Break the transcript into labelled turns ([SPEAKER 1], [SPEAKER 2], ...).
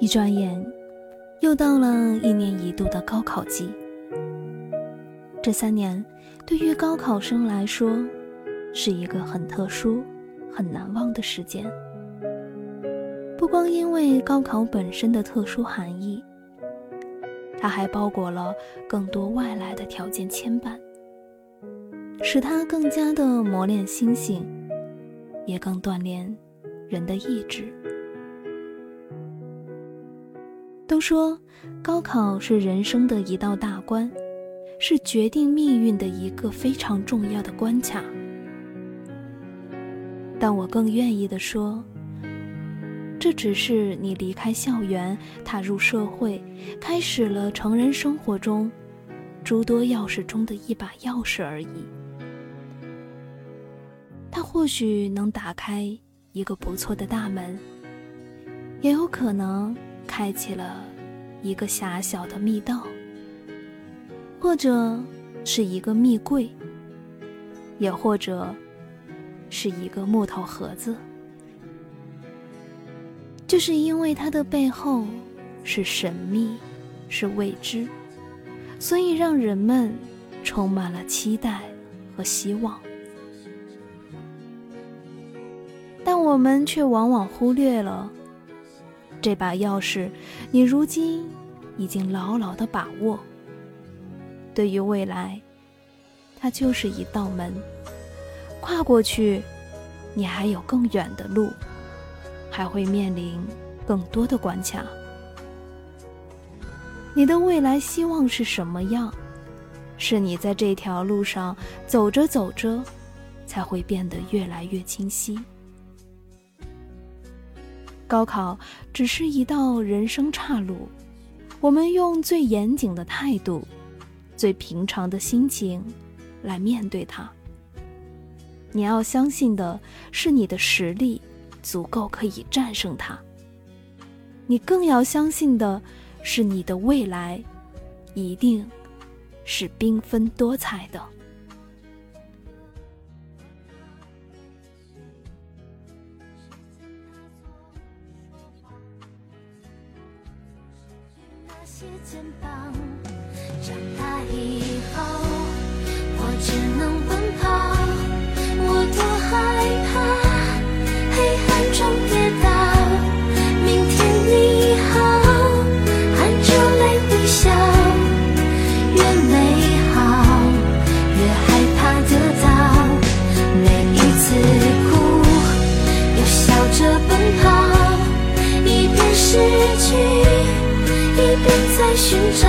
[SPEAKER 1] 一转眼，又到了一年一度的高考季。这三年，对于高考生来说，是一个很特殊、很难忘的时间。不光因为高考本身的特殊含义，它还包裹了更多外来的条件牵绊，使它更加的磨练心性，也更锻炼人的意志。都说高考是人生的一道大关，是决定命运的一个非常重要的关卡。但我更愿意的说，这只是你离开校园，踏入社会，开始了成人生活中诸多钥匙中的一把钥匙而已。它或许能打开一个不错的大门，也有可能。开启了一个狭小的密道，或者是一个密柜，也或者是一个木头盒子。就是因为它的背后是神秘，是未知，所以让人们充满了期待和希望。但我们却往往忽略了。这把钥匙，你如今已经牢牢的把握。对于未来，它就是一道门，跨过去，你还有更远的路，还会面临更多的关卡。你的未来希望是什么样？是你在这条路上走着走着，才会变得越来越清晰。高考只是一道人生岔路，我们用最严谨的态度、最平常的心情来面对它。你要相信的是你的实力足够可以战胜它，你更要相信的是你的未来一定是缤纷多彩的。些肩膀，长大以后，我只能别再寻找，